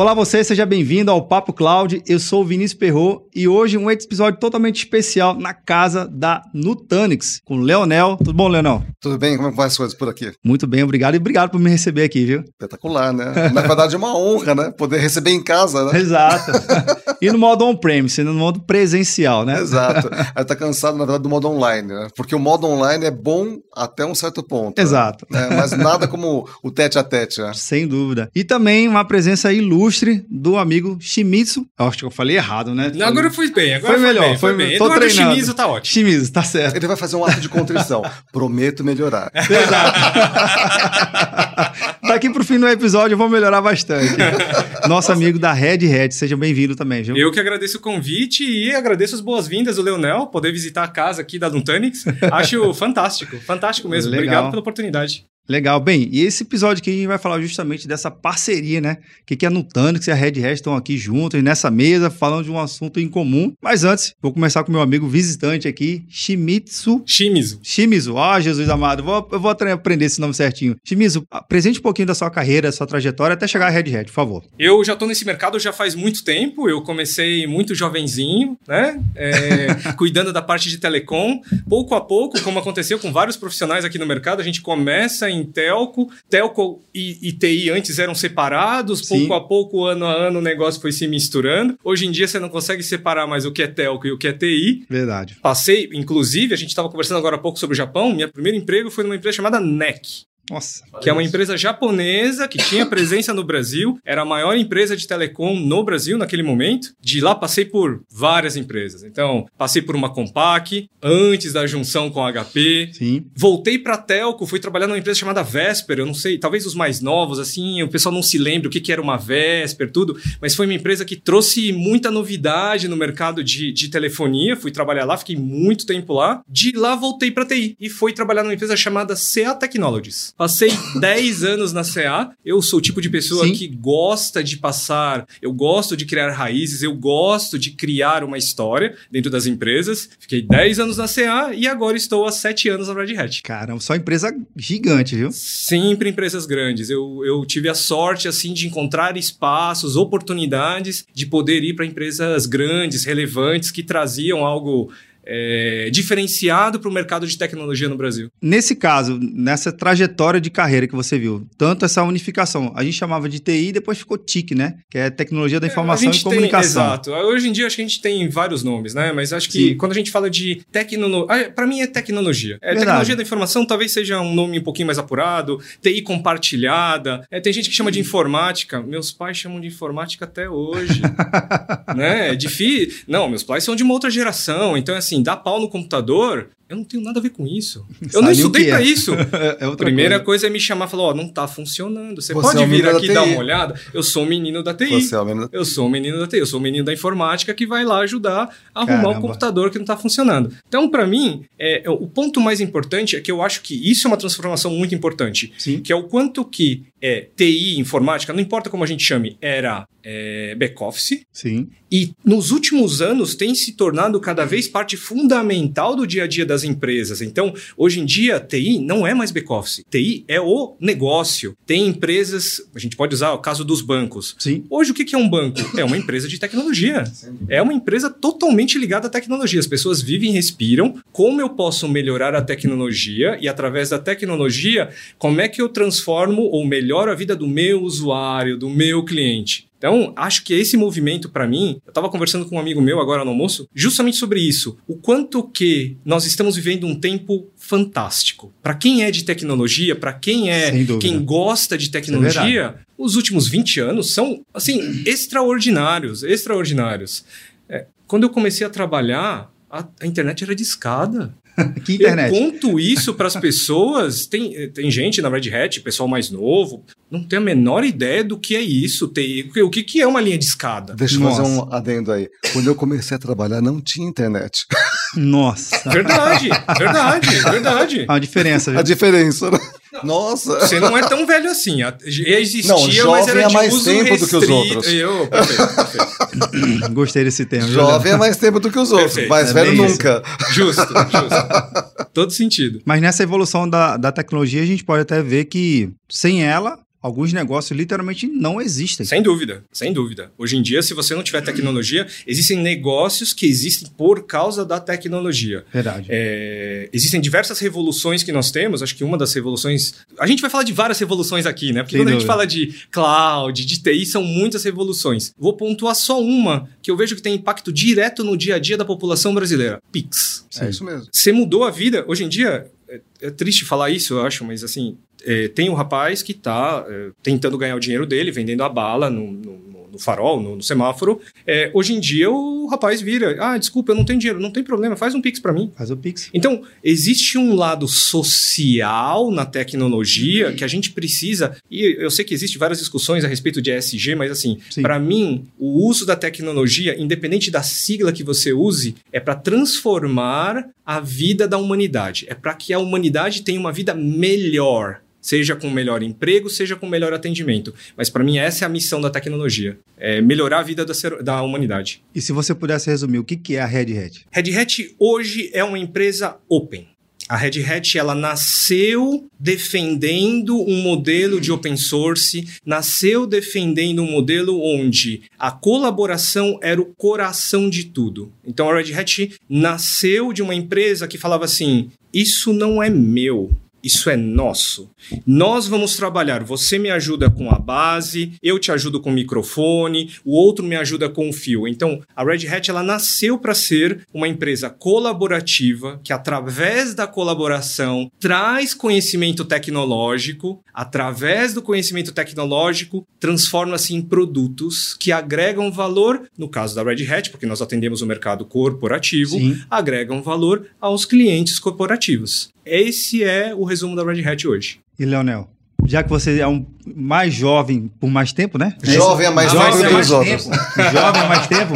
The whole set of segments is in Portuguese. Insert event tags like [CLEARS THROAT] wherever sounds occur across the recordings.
Olá você, seja bem-vindo ao Papo Cloud. Eu sou o Vinícius Perro e hoje um episódio totalmente especial na casa da Nutanix com o Leonel. Tudo bom, Leonel? Tudo bem? Como é vai as coisas por aqui? Muito bem, obrigado e obrigado por me receber aqui, viu? Espetacular, né? [LAUGHS] Na verdade é uma honra, né? Poder receber em casa, né? Exato. [LAUGHS] e no modo on-premise, no modo presencial, né? Exato. [LAUGHS] Aí tá cansado, na verdade, do modo online, né? Porque o modo online é bom até um certo ponto. Né? Exato. Né? Mas nada como o tete a tete, né? Sem dúvida. E também uma presença ilustre ilustre do amigo Shimizu. Eu acho que eu falei errado, né? Não, agora eu fui bem. Agora foi, melhor. Bem, foi, bem. Tô Eduardo treinando. Shimizu tá ótimo. Shimizu, tá certo. Ele vai fazer um ato de contrição. [LAUGHS] Prometo melhorar. Exato. [LAUGHS] Daqui pro fim do episódio eu vou melhorar bastante. Nosso Nossa. amigo da Red Red, seja bem-vindo também, viu? Eu que agradeço o convite e agradeço as boas-vindas do Leonel, poder visitar a casa aqui da Duntanix. Acho fantástico, fantástico mesmo. Legal. Obrigado pela oportunidade. Legal. Bem, e esse episódio aqui a gente vai falar justamente dessa parceria, né? Que, que a Nutanix e a Red Hat estão aqui juntos nessa mesa falando de um assunto em comum. Mas antes, vou começar com meu amigo visitante aqui, Shimizu. Shimizu. Shimizu. Ah, oh, Jesus amado. Vou, eu vou aprender esse nome certinho. Shimizu, apresente um pouquinho da sua carreira, da sua trajetória até chegar à Red Hat, por favor. Eu já estou nesse mercado já faz muito tempo. Eu comecei muito jovenzinho, né? É, [LAUGHS] cuidando da parte de telecom. Pouco a pouco, como aconteceu com vários profissionais aqui no mercado, a gente começa em em telco. Telco e, e TI antes eram separados, Sim. pouco a pouco, ano a ano, o negócio foi se misturando. Hoje em dia você não consegue separar mais o que é telco e o que é TI. Verdade. Passei, inclusive, a gente estava conversando agora há pouco sobre o Japão. Meu primeiro emprego foi numa empresa chamada NEC. Nossa. Que é uma empresa japonesa que tinha [LAUGHS] presença no Brasil, era a maior empresa de telecom no Brasil naquele momento. De lá passei por várias empresas. Então, passei por uma Compaq, antes da junção com a HP. Sim. Voltei para Telco, fui trabalhar numa empresa chamada Vesper, eu não sei, talvez os mais novos, assim, o pessoal não se lembra o que, que era uma Vesper, tudo, mas foi uma empresa que trouxe muita novidade no mercado de, de telefonia. Fui trabalhar lá, fiquei muito tempo lá. De lá voltei para TI e fui trabalhar numa empresa chamada CA Technologies. Passei 10 [LAUGHS] anos na CA. Eu sou o tipo de pessoa Sim. que gosta de passar, eu gosto de criar raízes, eu gosto de criar uma história dentro das empresas. Fiquei 10 anos na CA e agora estou há 7 anos na Red Hat. Caramba, só empresa gigante, viu? Sempre empresas grandes. Eu, eu tive a sorte, assim, de encontrar espaços, oportunidades de poder ir para empresas grandes, relevantes, que traziam algo é, diferenciado para o mercado de tecnologia no Brasil. Nesse caso, nessa trajetória de carreira que você viu, tanto essa unificação, a gente chamava de TI e depois ficou TIC, né? Que é Tecnologia da é, Informação é, e Comunicação. Tem, exato. Hoje em dia acho que a gente tem vários nomes, né? Mas acho que Sim. quando a gente fala de tecnologia, ah, para mim é tecnologia. É, tecnologia da informação talvez seja um nome um pouquinho mais apurado, TI compartilhada. É, tem gente que chama de informática. Meus pais chamam de informática até hoje. [LAUGHS] né? É difícil. Não, meus pais são de uma outra geração, então assim, assim, dar pau no computador, eu não tenho nada a ver com isso. [LAUGHS] Eu não estudei para é. isso. [LAUGHS] é Primeira coisa. coisa. é me chamar e falar, ó, oh, não tá funcionando. Você, Você pode é vir aqui dar uma olhada? Eu sou o menino da TI. Você é o menino da... Eu sou o menino da TI. Eu sou o menino da informática que vai lá ajudar a arrumar Caramba. um computador que não tá funcionando. Então, para mim, é, o ponto mais importante é que eu acho que isso é uma transformação muito importante. Sim. Que é o quanto que é, TI, informática, não importa como a gente chame, era é, back-office. Sim. E nos últimos anos tem se tornado cada vez parte fundamental do dia a dia das empresas. Então, hoje em dia, TI não é mais back-office. TI é o negócio. Tem empresas, a gente pode usar o caso dos bancos. Sim. Hoje, o que é um banco? É uma empresa de tecnologia. É uma empresa totalmente ligada à tecnologia. As pessoas vivem e respiram. Como eu posso melhorar a tecnologia e, através da tecnologia, como é que eu transformo ou melhoro a vida do meu usuário, do meu cliente? Então, acho que esse movimento, para mim, eu estava conversando com um amigo meu agora no almoço, justamente sobre isso. O quanto que nós estamos vivendo um tempo fantástico. Para quem é de tecnologia, para quem é quem gosta de é tecnologia, é os últimos 20 anos são, assim, extraordinários, extraordinários. É, quando eu comecei a trabalhar, a, a internet era de escada. [LAUGHS] que internet? Eu conto isso para as pessoas. Tem, tem gente na Red Hat, pessoal mais novo, não tem a menor ideia do que é isso. Tem, o que, que é uma linha de escada? Deixa eu fazer um adendo aí. Quando eu comecei a trabalhar, não tinha internet. Nossa. Verdade, verdade, verdade. A diferença. Viu? A diferença, né? Nossa. Você não é tão velho assim. Existia, não, jovem mas era é de mais uso tempo restrito. do que os outros. Eu, perfeito, perfeito. [LAUGHS] Gostei desse termo. Jovem é mais tempo do que os outros, perfeito. mais é velho nunca. Isso. Justo, justo. [LAUGHS] Todo sentido. Mas nessa evolução da, da tecnologia, a gente pode até ver que sem ela, alguns negócios literalmente não existem. Sem dúvida, sem dúvida. Hoje em dia, se você não tiver tecnologia, existem negócios que existem por causa da tecnologia. Verdade. É, existem diversas revoluções que nós temos. Acho que uma das revoluções. A gente vai falar de várias revoluções aqui, né? Porque Sem quando dúvida. a gente fala de cloud, de TI, são muitas revoluções. Vou pontuar só uma que eu vejo que tem impacto direto no dia a dia da população brasileira: Pix. Sim. É isso mesmo. Você mudou a vida. Hoje em dia, é, é triste falar isso, eu acho, mas assim, é, tem um rapaz que está é, tentando ganhar o dinheiro dele, vendendo a bala no, no, no farol, no, no semáforo. É, hoje em dia o rapaz vira, ah, desculpa, eu não tenho dinheiro, não tem problema, faz um Pix para mim. Faz o Pix. Então, existe um lado social na tecnologia que a gente precisa, e eu sei que existe várias discussões a respeito de ESG, mas assim, para mim, o uso da tecnologia, independente da sigla que você use, é para transformar a vida da humanidade, é para que a humanidade tenha uma vida melhor seja com melhor emprego, seja com melhor atendimento. Mas para mim essa é a missão da tecnologia, é melhorar a vida da, da humanidade. E se você pudesse resumir, o que, que é a Red Hat? Red Hat hoje é uma empresa open. A Red Hat ela nasceu defendendo um modelo de open source, nasceu defendendo um modelo onde a colaboração era o coração de tudo. Então a Red Hat nasceu de uma empresa que falava assim: isso não é meu, isso é nosso. Nós vamos trabalhar. Você me ajuda com a base, eu te ajudo com o microfone, o outro me ajuda com o fio. Então, a Red Hat ela nasceu para ser uma empresa colaborativa que, através da colaboração, traz conhecimento tecnológico, através do conhecimento tecnológico, transforma-se em produtos que agregam valor, no caso da Red Hat, porque nós atendemos o mercado corporativo, Sim. agregam valor aos clientes corporativos. Esse é o resumo da Red Hat hoje. E Leonel? Já que você é um mais jovem por mais tempo, né? Jovem é mais jovem que os outros. Jovem é mais tempo.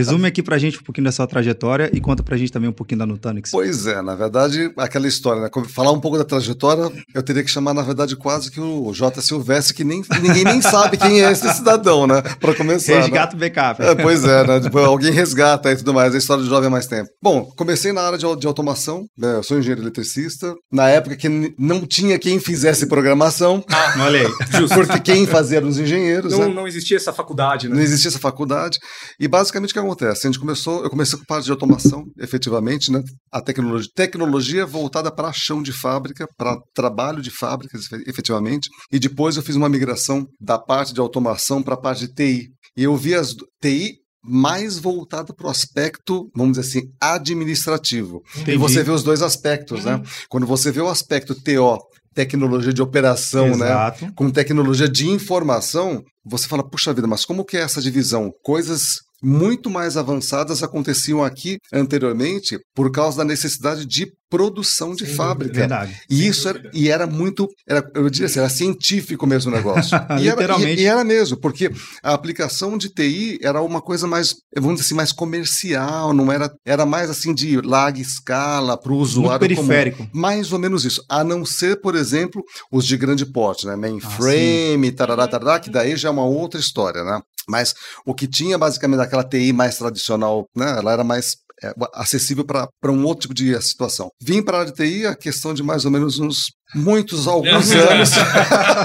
Resume aqui pra gente um pouquinho da sua trajetória e conta pra gente também um pouquinho da Nutanix. Pois é, na verdade, aquela história, né? Falar um pouco da trajetória, eu teria que chamar, na verdade, quase que o J. Silvestre, que nem, ninguém nem sabe quem é esse cidadão, né? Pra começar. Né? Resgata né? o backup. É, pois é, né? Tipo, alguém resgata e tudo mais, a história do jovem há mais tempo. Bom, comecei na área de, de automação, né? eu sou engenheiro eletricista, na época que não tinha quem fizesse programação. Ah, olha aí. [LAUGHS] Justo. Porque quem fazia eram os engenheiros. Não, né? não existia essa faculdade, né? Não existia essa faculdade. E basicamente o que acontece? A gente começou começou, eu comecei com parte de automação, efetivamente, né? A tecnologia, tecnologia voltada para chão de fábrica, para trabalho de fábricas, efetivamente. E depois eu fiz uma migração da parte de automação para a parte de TI. E eu vi as TI mais voltada para o aspecto, vamos dizer assim, administrativo. Entendi. E você vê os dois aspectos, né? uhum. né? Quando você vê o aspecto TO, tecnologia de operação, né? Exato. né? Com tecnologia de informação, você fala, puxa vida, mas como que é essa divisão? Coisas muito mais avançadas aconteciam aqui anteriormente por causa da necessidade de produção de Sem fábrica. Verdade. E isso era, e era muito, era, eu diria assim, era científico mesmo o negócio. [LAUGHS] e, Literalmente. Era, e, e, era mesmo, porque a aplicação de TI era uma coisa mais, vamos dizer assim, mais comercial, não era, era mais assim de larga escala para o usuário muito periférico. Comum. Mais ou menos isso. A não ser, por exemplo, os de grande porte, né? Mainframe, ah, tarará, tarará, que daí já é uma outra história, né? Mas o que tinha basicamente aquela TI mais tradicional, né? Ela era mais é, acessível para um outro tipo de situação. Vim para a área de TI a questão de mais ou menos uns muitos, alguns [LAUGHS] anos.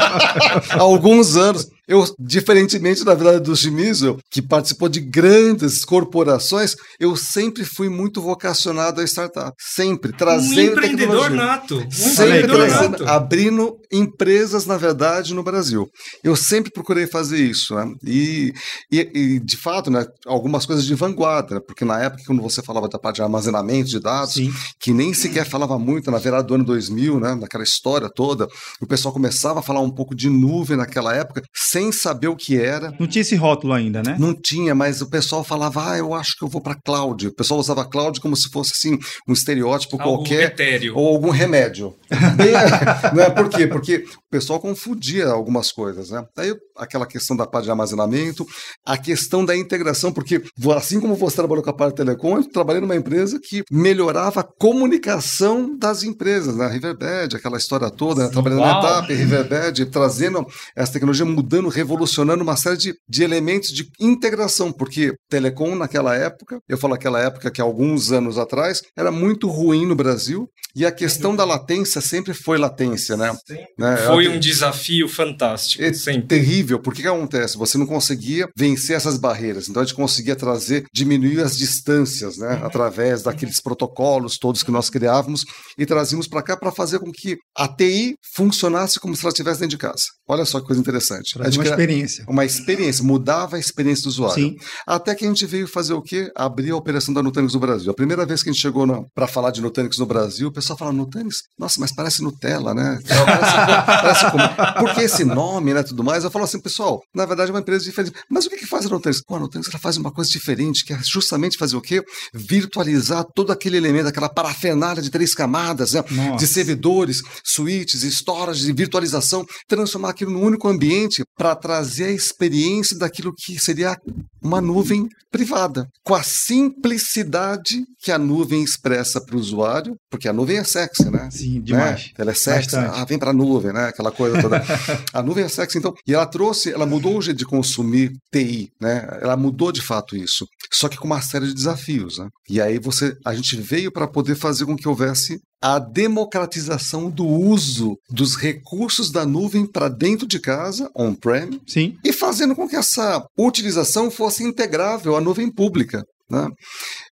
[LAUGHS] alguns anos. Eu, diferentemente da verdade do Shimizu, que participou de grandes corporações, eu sempre fui muito vocacionado a startup. Sempre, trazendo um empreendedor tecnologia. nato. Um sempre trazendo, nato. abrindo empresas, na verdade, no Brasil. Eu sempre procurei fazer isso. Né? E, e, e, de fato, né, algumas coisas de vanguarda, né? porque na época, quando você falava da parte de armazenamento de dados, Sim. que nem sequer falava muito na virada do ano 2000, né, naquela história toda, o pessoal começava a falar um pouco de nuvem naquela época, sem saber o que era. Não tinha esse rótulo ainda, né? Não tinha, mas o pessoal falava, ah, eu acho que eu vou para cloud. O pessoal usava cloud como se fosse assim um estereótipo Algo qualquer etéreo. ou algum remédio. [LAUGHS] não é por quê? Porque o pessoal confundia algumas coisas, né? Aí aquela questão da parte de armazenamento, a questão da integração, porque assim como você trabalhou com a parte de telecom, eu trabalhei numa empresa que melhorava a comunicação das empresas, né? Riverbed, aquela história toda, né? trabalhando Uau. na etapa, Riverbed, trazendo essa tecnologia, mudando, revolucionando uma série de, de elementos de integração, porque telecom naquela época, eu falo aquela época que alguns anos atrás, era muito ruim no Brasil, e a questão da latência sempre foi latência, né? né? Foi um desafio fantástico, é sempre. terrível, porque que acontece? Você não conseguia vencer essas barreiras, então a gente conseguia trazer, diminuir as distâncias, né? Uhum. Através daqueles protocolos todos que nós criávamos e trazíamos para cá para fazer com que a TI funcionasse como se ela estivesse dentro de casa. Olha só que coisa interessante. uma experiência. Uma experiência, mudava a experiência do usuário. Sim. Até que a gente veio fazer o quê? Abrir a operação da Nutanix no Brasil. A primeira vez que a gente chegou para falar de Nutanix no Brasil, o pessoal fala Nutanix, nossa, mas parece Nutella, né? Parece, parece como... Porque esse nome, né, tudo mais. Eu falo assim, pessoal, na verdade é uma empresa diferente. Mas o que, que faz a Nutanix? Pô, a Nutanix ela faz uma coisa diferente, que é justamente fazer o quê? Virtualizar todo aquele elemento, aquela parafernália de três camadas, né? de servidores, suítes, storage, de virtualização, transformar aquilo num único ambiente para trazer a experiência daquilo que seria uma nuvem privada, com a simplicidade que a nuvem expressa para o usuário, porque a nuvem é sexy, né? Sim, demais. Né? Ela é sexy, Bastante. ah, vem para a nuvem, né? Aquela coisa toda. [LAUGHS] a nuvem é sexy, então, e ela trouxe, ela mudou o jeito de consumir TI, né? Ela mudou de fato isso, só que com uma série de desafios, né? E aí você, a gente veio para poder fazer com que houvesse a democratização do uso dos recursos da nuvem para dentro de casa, on-prem, e fazendo com que essa utilização fosse integrável à nuvem pública. Né?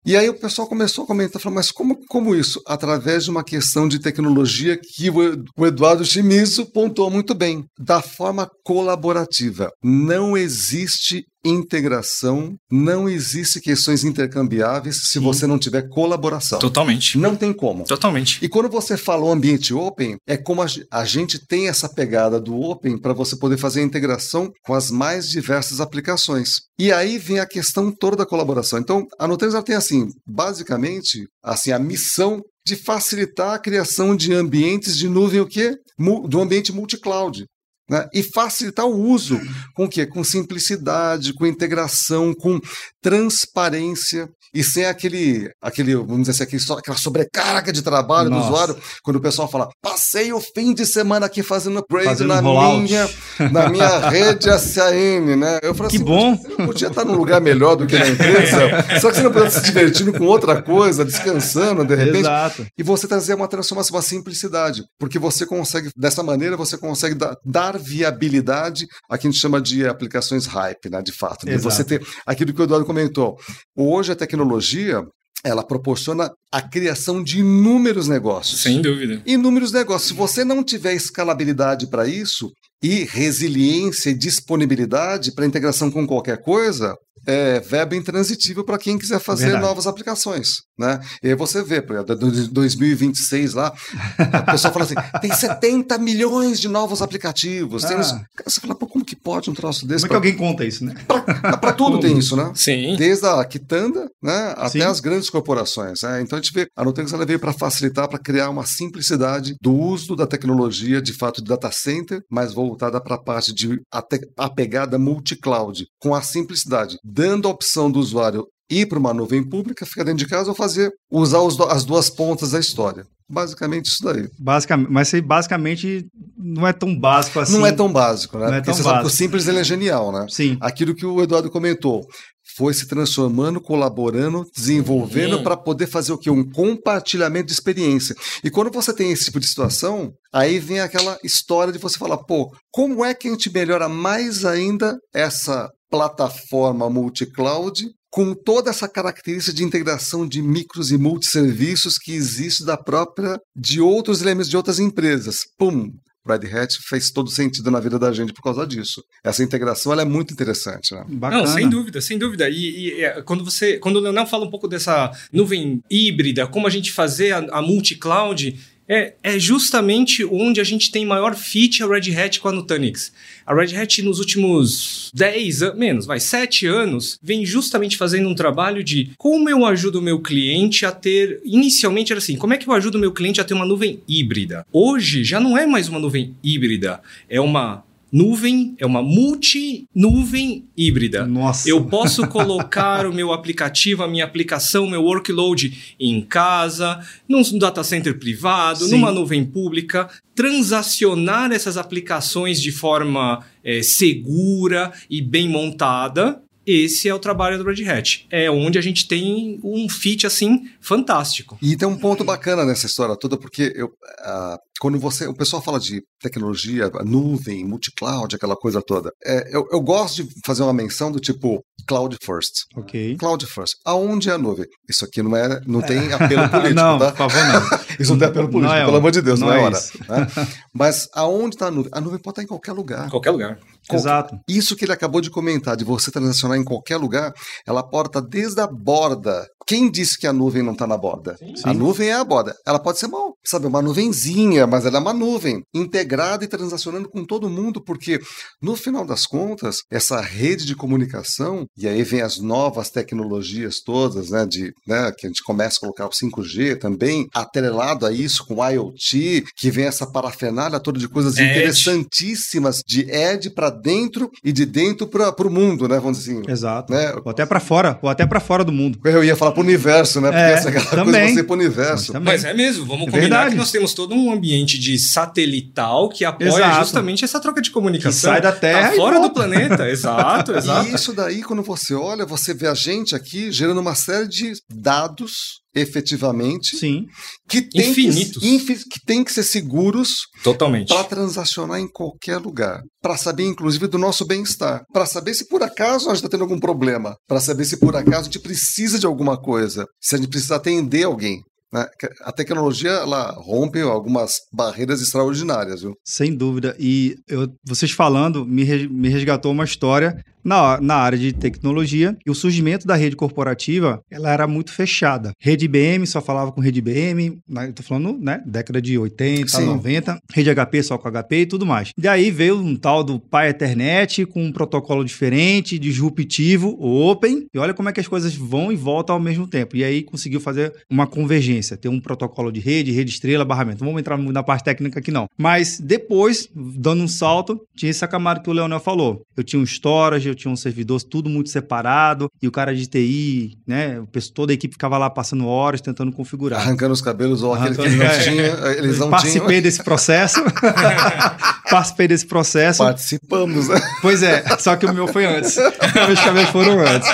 E aí o pessoal começou a comentar, falou, mas como, como isso? Através de uma questão de tecnologia que o Eduardo Chimizo pontuou muito bem, da forma colaborativa. Não existe integração, não existe questões intercambiáveis se Sim. você não tiver colaboração. Totalmente. Não tem como. Totalmente. E quando você falou ambiente open, é como a, a gente tem essa pegada do open para você poder fazer a integração com as mais diversas aplicações. E aí vem a questão toda da colaboração. Então, a Nutanix tem assim, basicamente, assim, a missão de facilitar a criação de ambientes de nuvem o quê? Do ambiente multi-cloud. Né? E facilitar o uso com o quê? Com simplicidade, com integração, com transparência e sem aquele, aquele vamos dizer assim, aquele, aquela sobrecarga de trabalho Nossa. do usuário, quando o pessoal fala, passei o fim de semana aqui fazendo upgrade fazendo na, minha, na minha rede SAN, né? Eu falo que assim, bom! Você podia estar num lugar melhor do que na empresa, [LAUGHS] só que você não podia estar se divertindo com outra coisa, descansando, de repente. Exato. E você trazer uma transformação, uma simplicidade, porque você consegue, dessa maneira, você consegue dar, dar viabilidade a que a gente chama de aplicações hype, né, de fato. Né? Você ter aquilo que o Eduardo comentou. Hoje a tecnologia ela proporciona a criação de inúmeros negócios. Sem dúvida. Inúmeros negócios. Se você não tiver escalabilidade para isso e resiliência e disponibilidade para integração com qualquer coisa, é verbo intransitivo para quem quiser fazer Verdade. novas aplicações. Né? E aí você vê, por exemplo, 2026 lá, a pessoa fala assim: tem 70 milhões de novos aplicativos. Ah. Tem Você fala, pô, como que pode um troço desse? Como é que alguém conta isso, né? Para tudo tem isso, né? Sim. Desde a quitanda né, até Sim. as grandes corporações. Né? Então a gente vê, a Nutanix ela veio para facilitar, para criar uma simplicidade do uso da tecnologia, de fato, de data center, mas voltada para a parte de a, a pegada multi-cloud, com a simplicidade dando a opção do usuário ir para uma nuvem pública, ficar dentro de casa ou fazer usar os, as duas pontas da história. Basicamente isso daí. Basicamente, mas basicamente não é tão básico assim. Não é tão básico, né? Não é Porque tão básico. o simples ele é genial, né? Sim. Aquilo que o Eduardo comentou. foi se transformando, colaborando, desenvolvendo para poder fazer o que? Um compartilhamento de experiência. E quando você tem esse tipo de situação, aí vem aquela história de você falar, pô, como é que a gente melhora mais ainda essa plataforma multi-cloud com toda essa característica de integração de micros e multisserviços que existe da própria de outros elementos de outras empresas. Pum, Red Hat fez todo sentido na vida da gente por causa disso. Essa integração ela é muito interessante, né? Bacana. Não, sem dúvida, sem dúvida. E, e é, quando você, quando o Leonel fala um pouco dessa nuvem híbrida, como a gente fazer a, a multi-cloud, é, é, justamente onde a gente tem maior fit a Red Hat com a Nutanix. A Red Hat nos últimos 10 anos, menos, vai, 7 anos, vem justamente fazendo um trabalho de como eu ajudo o meu cliente a ter. Inicialmente era assim: como é que eu ajudo o meu cliente a ter uma nuvem híbrida? Hoje já não é mais uma nuvem híbrida, é uma nuvem, é uma multi-nuvem híbrida. Nossa. Eu posso colocar o meu aplicativo, a minha aplicação, meu workload em casa, num data center privado, Sim. numa nuvem pública, transacionar essas aplicações de forma é, segura e bem montada esse é o trabalho do Red Hat. É onde a gente tem um fit assim fantástico. E tem um ponto bacana nessa história toda, porque eu, uh, quando você, o pessoal fala de tecnologia, nuvem, multi-cloud, aquela coisa toda, é, eu, eu, gosto de fazer uma menção do tipo cloud first. Ok. Cloud first. Aonde é a nuvem? Isso aqui não é, não tem apelo [LAUGHS] político, não, tá? por favor, não. [LAUGHS] Isso não tem apelo político, é pelo amor de Deus, não, não é, é hora. Né? [LAUGHS] Mas aonde está a nuvem? A nuvem pode estar em qualquer lugar. Qualquer lugar. Exato. Isso que ele acabou de comentar, de você transacionar em qualquer lugar, ela estar desde a borda quem disse que a nuvem não está na borda? Sim. A nuvem é a borda. Ela pode ser mal, sabe, uma nuvenzinha, mas ela é uma nuvem integrada e transacionando com todo mundo, porque no final das contas, essa rede de comunicação, e aí vem as novas tecnologias todas, né, de, né, que a gente começa a colocar o 5G também, atrelado a isso com o IoT, que vem essa parafernália toda de coisas Edge. interessantíssimas de Edge para dentro e de dentro para o mundo, né, vamos dizer assim. Exato. Né? Ou até para fora, ou até para fora do mundo. Eu ia falar para o universo, né? Porque é, essa aquela também. coisa você para o universo. Mas, Mas, é mesmo, vamos é combinar Verdade. que nós temos todo um ambiente de satelital que apoia exato. justamente essa troca de comunicação. Que sai da Terra. Tá fora do planeta, exato, [LAUGHS] exato. E isso daí, quando você olha, você vê a gente aqui gerando uma série de dados efetivamente. Sim. Que tem Infinitos. Que, que tem que ser seguros. Totalmente. Para transacionar em qualquer lugar. Para saber, inclusive, do nosso bem-estar. Para saber se por acaso a gente está tendo algum problema. Para saber se por acaso a gente precisa de alguma coisa. Se a gente precisa atender alguém. Né? A tecnologia ela rompe algumas barreiras extraordinárias, viu? Sem dúvida. E eu, vocês falando me, me resgatou uma história na, na área de tecnologia e o surgimento da rede corporativa, ela era muito fechada. Rede IBM só falava com rede IBM, né, tô falando, né, década de 80, Sim. 90, rede HP só com HP e tudo mais. Daí veio um tal do Pai Ethernet com um protocolo diferente, disruptivo, open, e olha como é que as coisas vão e voltam ao mesmo tempo. E aí conseguiu fazer uma convergência, ter um protocolo de rede, rede estrela, barramento. Não vamos entrar na parte técnica aqui não. Mas depois, dando um salto, tinha essa camada que o Leonel falou. Eu tinha um storage, eu tinha um servidor tudo muito separado, e o cara de TI, né, toda a equipe ficava lá passando horas tentando configurar. Arrancando os cabelos ou aquele que não é. tinha, eles não Participei tinham. desse processo. [LAUGHS] Participei desse processo. Participamos, né? Pois é, só que o meu foi antes. [LAUGHS] Meus cabelos foram antes.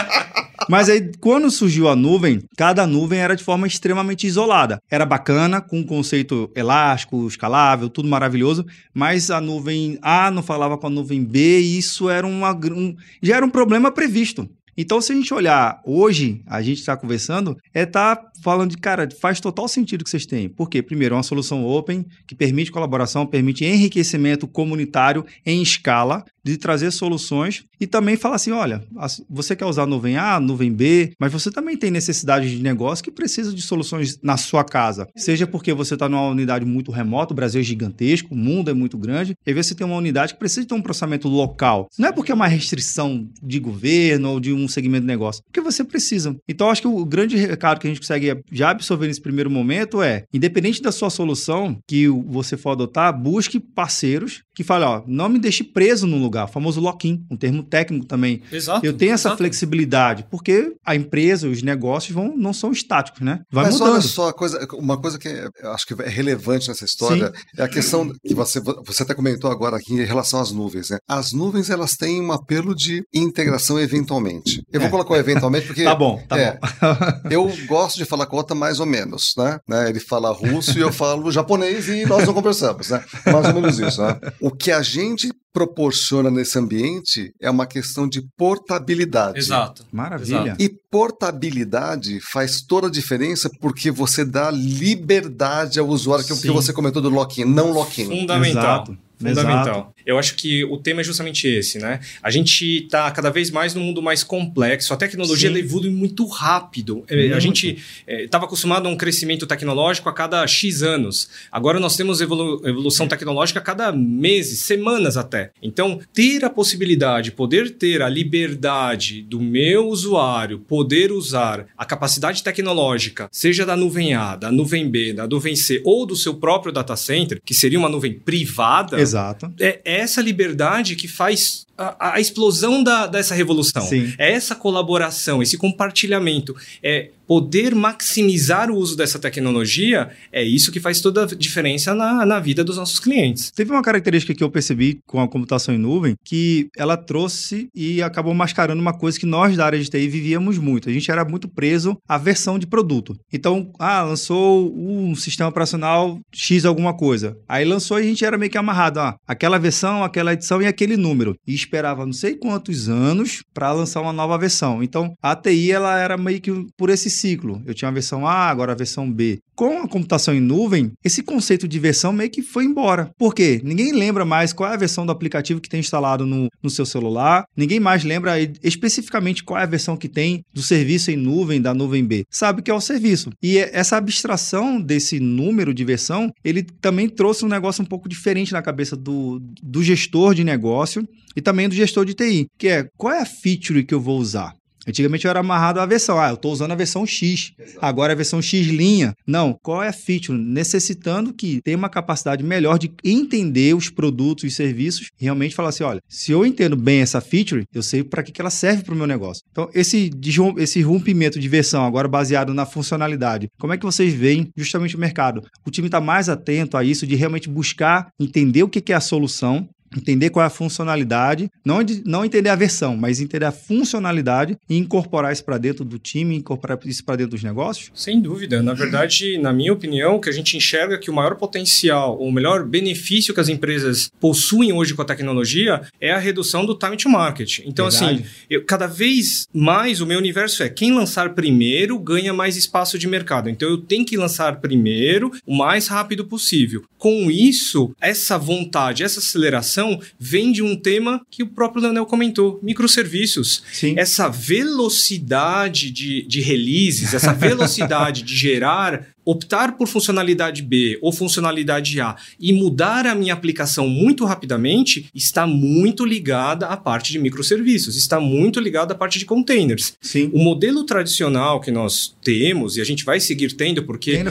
Mas aí, quando surgiu a nuvem, cada nuvem era de forma extremamente isolada. Era bacana, com um conceito elástico, escalável, tudo maravilhoso, mas a nuvem A não falava com a nuvem B e isso era uma, um, já era um problema previsto. Então, se a gente olhar hoje, a gente está conversando, é tá falando de, cara, faz total sentido que vocês têm. Por quê? Primeiro, é uma solução open, que permite colaboração, permite enriquecimento comunitário em escala, de trazer soluções e também falar assim: olha, você quer usar nuvem A, nuvem B, mas você também tem necessidade de negócio que precisa de soluções na sua casa. Seja porque você está numa unidade muito remota, o Brasil é gigantesco, o mundo é muito grande, e você tem uma unidade que precisa ter um processamento local. Não é porque é uma restrição de governo ou de um segmento de negócio, porque você precisa. Então, acho que o grande recado que a gente consegue já absorver nesse primeiro momento é, independente da sua solução que você for adotar, busque parceiros que falem, ó, não me deixe preso no lugar lugar. O famoso lock-in, um termo técnico também. Exato. Eu tenho essa exato. flexibilidade, porque a empresa, os negócios vão, não são estáticos, né? Vai Mas mudando. olha só, a coisa, uma coisa que é- eu acho que é relevante nessa história é a questão que você, você até comentou agora aqui em relação às nuvens. Né? As nuvens elas têm um apelo de integração eventualmente. Eu vou É. colocar o eventualmente porque [LAUGHS] Tá bom, tá é, bom. [LAUGHS] eu gosto de falar cota mais ou menos, né? né? Ele fala russo e eu falo japonês e nós não conversamos, né? Mais ou menos isso, né? O que a gente proporciona nesse ambiente é uma questão de portabilidade. Exato. Maravilha. E portabilidade faz toda a diferença porque você dá liberdade ao usuário, que é o que você comentou do lock-in, não lock-in. Fundamental. Exato, Fundamental. exato. Eu acho que o tema é justamente esse, né? A gente está cada vez mais num mundo mais complexo. A tecnologia evolui muito rápido. É, A Muito. gente estava acostumado a um crescimento tecnológico a cada X anos. Agora nós temos evolu- evolução tecnológica a cada meses, semanas até. Então, ter a possibilidade, poder ter a liberdade do meu usuário poder usar a capacidade tecnológica, seja da nuvem A, da nuvem B, da nuvem C ou do seu próprio data center, que seria uma nuvem privada, Exato. é essa liberdade que faz a, a explosão da, dessa revolução. Sim. É essa colaboração, esse compartilhamento. É poder maximizar o uso dessa tecnologia, é isso que faz toda a diferença na, na vida dos nossos clientes. Teve uma característica que eu percebi com a computação em nuvem que ela trouxe e acabou mascarando uma coisa que nós da área de TI vivíamos muito. A gente era muito preso à versão de produto. Então, ah, lançou um sistema operacional X alguma coisa. Aí lançou e a gente era meio que amarrado. Ah, aquela versão, aquela edição e aquele número. E esperava não sei quantos anos para lançar uma nova versão. Então, a TI ela era meio que por esse ciclo. Eu tinha a versão A, agora a versão B. Com a computação em nuvem, esse conceito de versão meio que foi embora. Por quê? Ninguém lembra mais qual é a versão do aplicativo que tem instalado no, no seu celular. Ninguém mais lembra especificamente qual é a versão que tem do serviço em nuvem da nuvem B. Sabe que é o serviço. E essa abstração desse número de versão, ele também trouxe um negócio um pouco diferente na cabeça do, do gestor de negócio e também do gestor de TI, que é qual é a feature que eu vou usar? Antigamente eu era amarrado à versão. Ah, eu estou usando a versão X. Agora é a versão X linha. Não. Qual é a feature? Necessitando que tenha uma capacidade melhor de entender os produtos e serviços e realmente falar assim: olha, se eu entendo bem essa feature, eu sei para que, que ela serve para o meu negócio. Então, esse, esse rompimento de versão, agora baseado na funcionalidade, como é que vocês veem justamente o mercado? O time está mais atento a isso, de realmente buscar entender o que, que é a solução entender qual é a funcionalidade, não, não entender a versão, mas entender a funcionalidade e incorporar isso para dentro do time, incorporar isso para dentro dos negócios? Sem dúvida. Na verdade, na minha opinião, o que a gente enxerga é que o maior potencial, ou o melhor benefício que as empresas possuem hoje com a tecnologia é a redução do time to market. Então, Verdade. assim, eu, cada vez mais o meu universo é quem lançar primeiro ganha mais espaço de mercado. Então, eu tenho que lançar primeiro o mais rápido possível. Com isso, essa vontade, essa aceleração vem de um tema que o próprio Leonel comentou: microserviços Sim. essa velocidade de, de releases, essa velocidade de gerar, optar por funcionalidade B ou funcionalidade A e mudar a minha aplicação muito rapidamente, está muito ligada à parte de microserviços, está muito ligada à parte de containers. Sim. O modelo tradicional que nós temos, e a gente vai seguir tendo, porque é-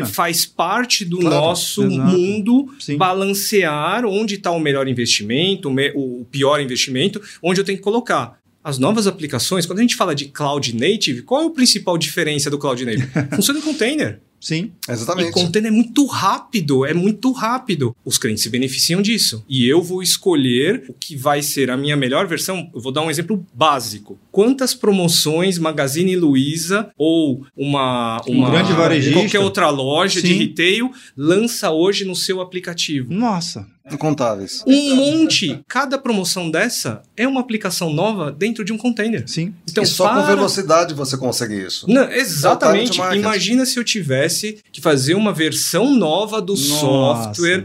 é- faz parte do Claro, nosso exato. mundo Sim. balancear onde está o melhor investimento, o, me- o pior investimento, onde eu tenho que colocar. As novas aplicações, quando a gente fala de cloud native, qual é a principal diferença do cloud native? [LAUGHS] Funciona em container. Sim. E Exatamente. container é muito rápido, é muito rápido. Os clientes se beneficiam disso. E eu vou escolher o que vai ser a minha melhor versão. Eu vou dar um exemplo básico. Quantas promoções Magazine Luiza ou uma, Um uma grande varejista. qualquer outra loja de Sim. retail lança hoje no seu aplicativo? Nossa. Incontáveis. Um monte. Cada promoção dessa é uma aplicação nova dentro de um container. Sim. Então, e só com para- velocidade você consegue isso. Não, É exatamente. market. Imagina se eu tivesse que fazer uma versão nova do Nossa. software,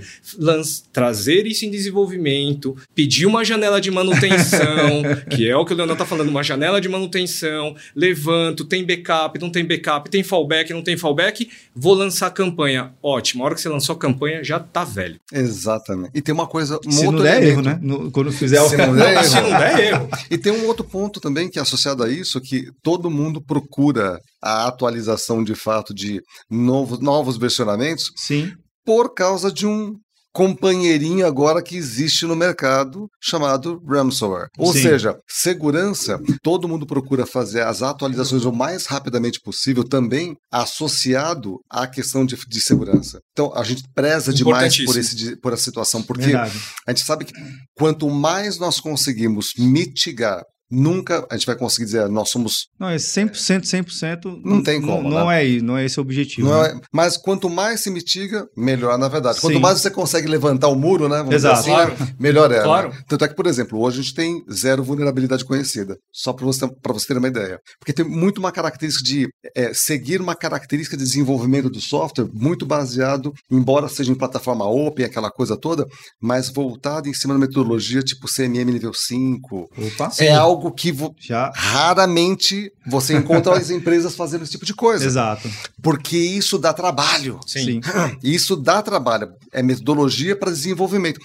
trazer isso em desenvolvimento, pedir uma janela de manutenção, [LAUGHS] que é o que o Leonel está falando, uma janela de manutenção, levanto, tem backup, não tem backup, tem fallback, não tem fallback, vou lançar a campanha. Ótimo, a hora que você lançou a campanha já tá velho. Exatamente. E tem uma coisa, um [LAUGHS] Se não der erro, elemento. né? No- quando fizer o. Se não der Se não erro. der erro. E tem um outro ponto também que é associado a isso, que todo mundo procura a atualização de fato de novos, novos versionamentos Sim. por causa de um companheirinho agora que existe no mercado chamado ransomware. Ou Sim. seja, segurança, todo mundo procura fazer as atualizações o mais rapidamente possível, também associado à questão de, de segurança. Então, a gente preza demais por, esse, por essa situação, porque Verdade. a gente sabe que quanto mais nós conseguimos mitigar nunca a gente vai conseguir dizer nós somos não é 100% 100% não tem como não, não né? é não é esse o objetivo né? é, mas quanto mais se mitiga melhor na verdade Sim. quanto mais você consegue levantar o muro né Exato. Assim, claro. né? melhor é né? claro. Né? tanto é que por exemplo hoje a gente tem zero vulnerabilidade conhecida só para você para você ter uma ideia porque tem muito uma característica de é, seguir uma característica de desenvolvimento do software muito baseado embora seja em plataforma open aquela coisa toda mas voltado em cima da metodologia tipo CMM nível 5 Opa, é algo algo que vo Já. raramente você encontra as [LAUGHS] empresas fazendo esse tipo de coisa. Exato. Porque isso dá trabalho. Sim. [CLEARS THROAT] Isso dá trabalho. É metodologia para desenvolvimento.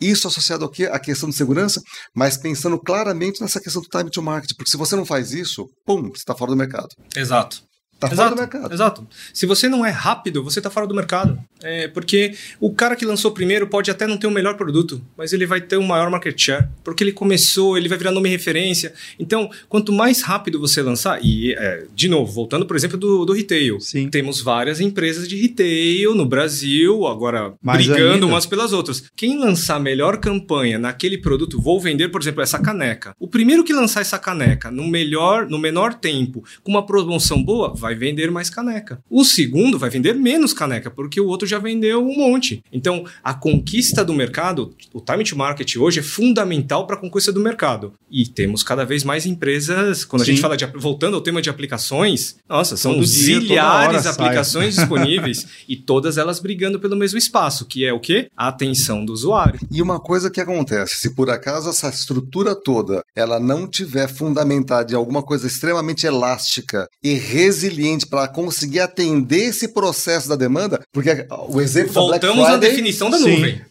Isso associado ao quê? A questão de segurança, mas pensando claramente nessa questão do time to market. Porque se você não faz isso, pum, você está fora do mercado. Exato. Tá exato, fora do mercado. Exato. Se você não é rápido, você tá fora do mercado. É, porque o cara que lançou primeiro pode até não ter o melhor produto, mas ele vai ter um maior market share. Porque ele começou, ele vai virar nome referência. Então, quanto mais rápido você lançar, e é, de novo, voltando, por exemplo, do, do retail. Sim. Temos várias empresas de retail no Brasil, agora mais brigando ainda. umas pelas outras. Quem lançar a melhor campanha naquele produto, vou vender, por exemplo, essa caneca. O primeiro que lançar essa caneca no melhor, no menor tempo, com uma promoção boa, vai vai vender mais caneca. O segundo vai vender menos caneca, porque o outro já vendeu um monte. Então, a conquista do mercado, o time to market hoje é fundamental para a conquista do mercado. E temos cada vez mais empresas, quando Sim. a gente fala de voltando ao tema de aplicações, nossa, são Todo zilhares de aplicações [LAUGHS] disponíveis e todas elas brigando pelo mesmo espaço, que é o quê? A atenção do usuário. E uma coisa que acontece, se por acaso essa estrutura toda ela não tiver fundamentada em alguma coisa extremamente elástica e resiliente cliente para conseguir atender esse processo da demanda, porque o exemplo Voltamos da Black Friday, à definição da nuvem. A,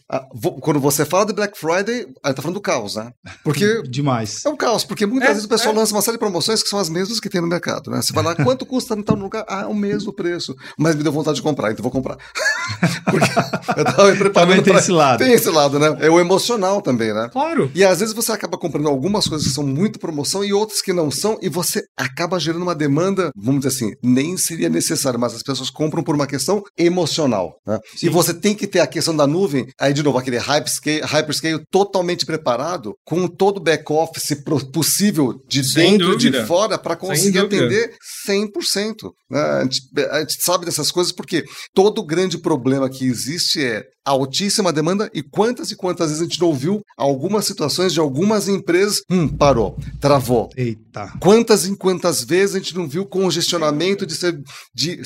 quando você fala de Black Friday, aí tá falando do caos, né? Porque [LAUGHS] demais. É um caos, porque muitas é, vezes o pessoal é. lança uma série de promoções que são as mesmas que tem no mercado, né? Você vai lá, quanto custa no lugar? Ah, é o mesmo preço. Mas me deu vontade de comprar, então vou comprar. [LAUGHS] porque eu tava me preparando Também tem pra... esse lado. Tem esse lado, né? É o emocional também, né? Claro. E às vezes você acaba comprando algumas coisas que são muito promoção e outras que não são, e você acaba gerando uma demanda, vamos dizer assim, nem seria necessário, mas as pessoas compram por uma questão emocional, né? E você tem que ter a questão da nuvem, aí de novo, aquele hype hyperscale, hyperscale totalmente preparado, com todo o back-office possível de Sem dentro e de fora para conseguir atender 100%. Né? A, gente, a gente sabe dessas coisas porque todo grande problema que existe é altíssima demanda e quantas e quantas vezes a gente não ouviu algumas situações de algumas empresas, hum, parou, travou. Eita. Quantas e quantas vezes a gente não viu congestionamento de, ser, de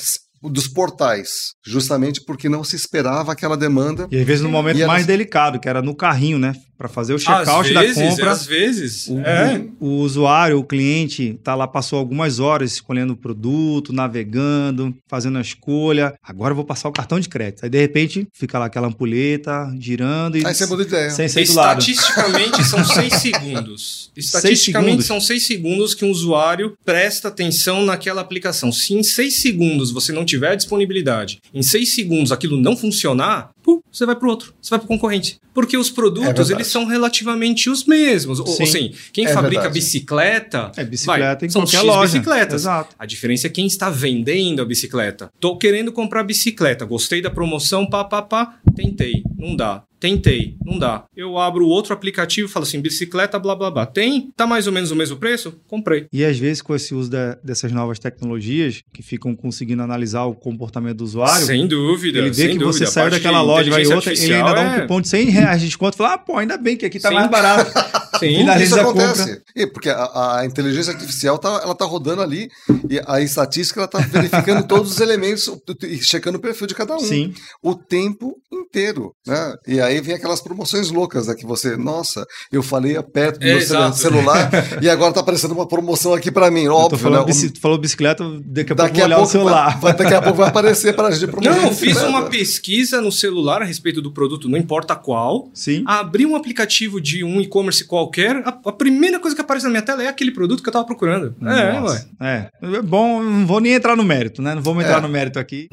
dos portais, justamente porque não se esperava aquela demanda. E às vezes no momento mais delicado, que era no carrinho, né? Para fazer o check-out da compra. Às vezes, o, é. o, o, usuário, o cliente, tá lá, passou algumas horas escolhendo o produto, navegando, fazendo a escolha. Agora eu vou passar o cartão de crédito. Aí de repente fica lá aquela ampulheta girando e. Aí você muda de ideia. Sem lado. Estatisticamente são seis segundos. Estatisticamente segundos? são seis segundos que um usuário presta atenção naquela aplicação. Se em seis segundos você não tiver disponibilidade, em seis segundos aquilo não funcionar, pum, você vai para o outro, você vai para o concorrente. Porque os produtos, é eles são relativamente os mesmos. Sim, Ou, assim, quem é fabrica verdade. bicicleta, é, bicicleta vai, são X loja. bicicletas. Exato. A diferença é quem está vendendo a bicicleta. Tô querendo comprar bicicleta, gostei da promoção, pá, pá, pá, tentei, não dá. Tentei, não dá. Eu abro outro aplicativo e falo assim, bicicleta, blá, blá, blá. Tem? Tá mais ou menos o mesmo preço? Comprei. E às vezes com esse uso de, dessas novas tecnologias, que ficam conseguindo analisar o comportamento do usuário... Sem dúvida, Ele vê que dúvida. você saiu daquela loja, vai outra, ele ainda é... dá um é cupom de 100 reais de desconto. Fala, ah, pô, ainda bem que aqui tá Sim. mais barato. [LAUGHS] Sim, isso acontece. E porque a, a, inteligência artificial tá, ela tá rodando ali e a estatística ela tá verificando [LAUGHS] todos os elementos e checando o perfil de cada um. Sim. O tempo inteiro, né? E aí vem aquelas promoções loucas, né? Que você, nossa, eu falei perto do é, meu celular e agora tá aparecendo uma promoção aqui para mim, óbvio. Falando né? bici, falou bicicleta, daqui a daqui pouco vou olhar o celular. Vai, daqui a pouco vai aparecer para a gente promover. Não, eu fiz uma pesquisa no celular a respeito do produto, não importa qual. Sim. Abri um aplicativo de um e-commerce qualquer, a, a, primeira coisa que aparece na minha tela é aquele produto que eu tava procurando. É, ué. É. é bom, não vou nem entrar no mérito, né? Não vamos entrar é. no mérito aqui.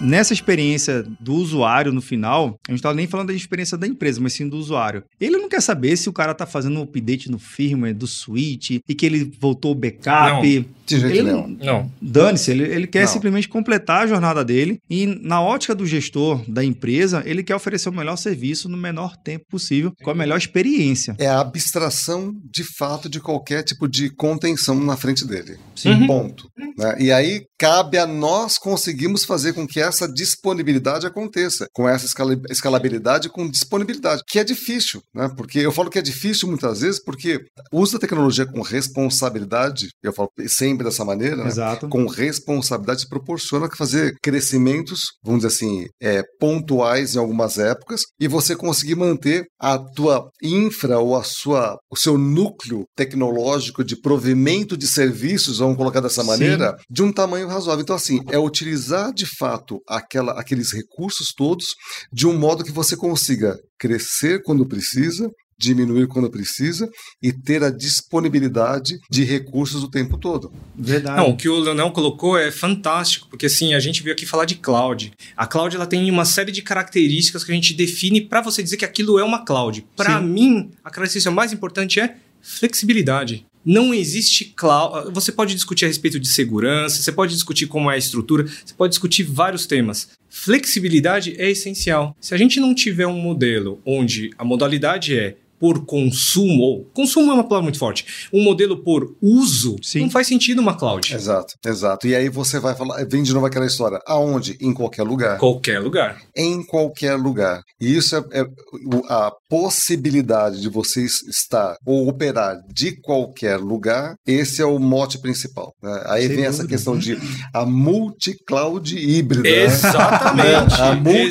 Nessa experiência do usuário no final, a gente tá nem falando da experiência da empresa, mas sim do usuário. Ele não quer saber se o cara tá fazendo um update no firmware do switch e que ele voltou o backup. Não, de jeito ele nenhum. Não. Dane-se, ele, ele quer Não. simplesmente completar a jornada dele e, na ótica do gestor da empresa, ele quer oferecer o melhor serviço no menor tempo possível, com a melhor experiência. É a abstração de fato de qualquer tipo de contenção na frente dele. Sim. Ponto. né? E aí cabe a nós conseguirmos fazer com que essa disponibilidade aconteça, com essa escala- escalabilidade com disponibilidade, que é difícil, né? Porque eu falo que é difícil muitas vezes porque o uso da tecnologia com responsabilidade, eu falo sempre dessa maneira, né? Exato. com responsabilidade proporciona fazer crescimentos, vamos dizer assim, é, pontuais em algumas épocas e você conseguir manter a tua infra ou a sua, o seu núcleo tecnológico de provimento de serviços, vamos colocar dessa Sim. maneira, de um tamanho razoável. Então, assim, é utilizar de fato aquela, aqueles recursos todos de um modo que você consiga crescer quando precisa, diminuir quando precisa e ter a disponibilidade de recursos o tempo todo. Verdade. Não, o que o Leonel colocou é fantástico, porque assim, a gente veio aqui falar de cloud. A cloud ela tem uma série de características que a gente define para você dizer que aquilo é uma cloud. Para mim, a característica mais importante é flexibilidade. Não existe cloud. Você pode discutir a respeito de segurança, você pode discutir como é a estrutura, você pode discutir vários temas. Flexibilidade é essencial. Se a gente não tiver um modelo onde a modalidade é por consumo, ou consumo é uma palavra muito forte, um modelo por uso, Sim. não faz sentido uma cloud. Exato, exato. E aí você vai falar, vem de novo aquela história. Aonde? Em qualquer lugar. Qualquer lugar. Em qualquer lugar. E isso é, é a possibilidade de você estar ou operar de qualquer lugar. Esse é o mote principal. né? Aí Sem vem essa dúvida. questão de a multi-cloud híbrida. né? Exatamente. [LAUGHS] A Gostei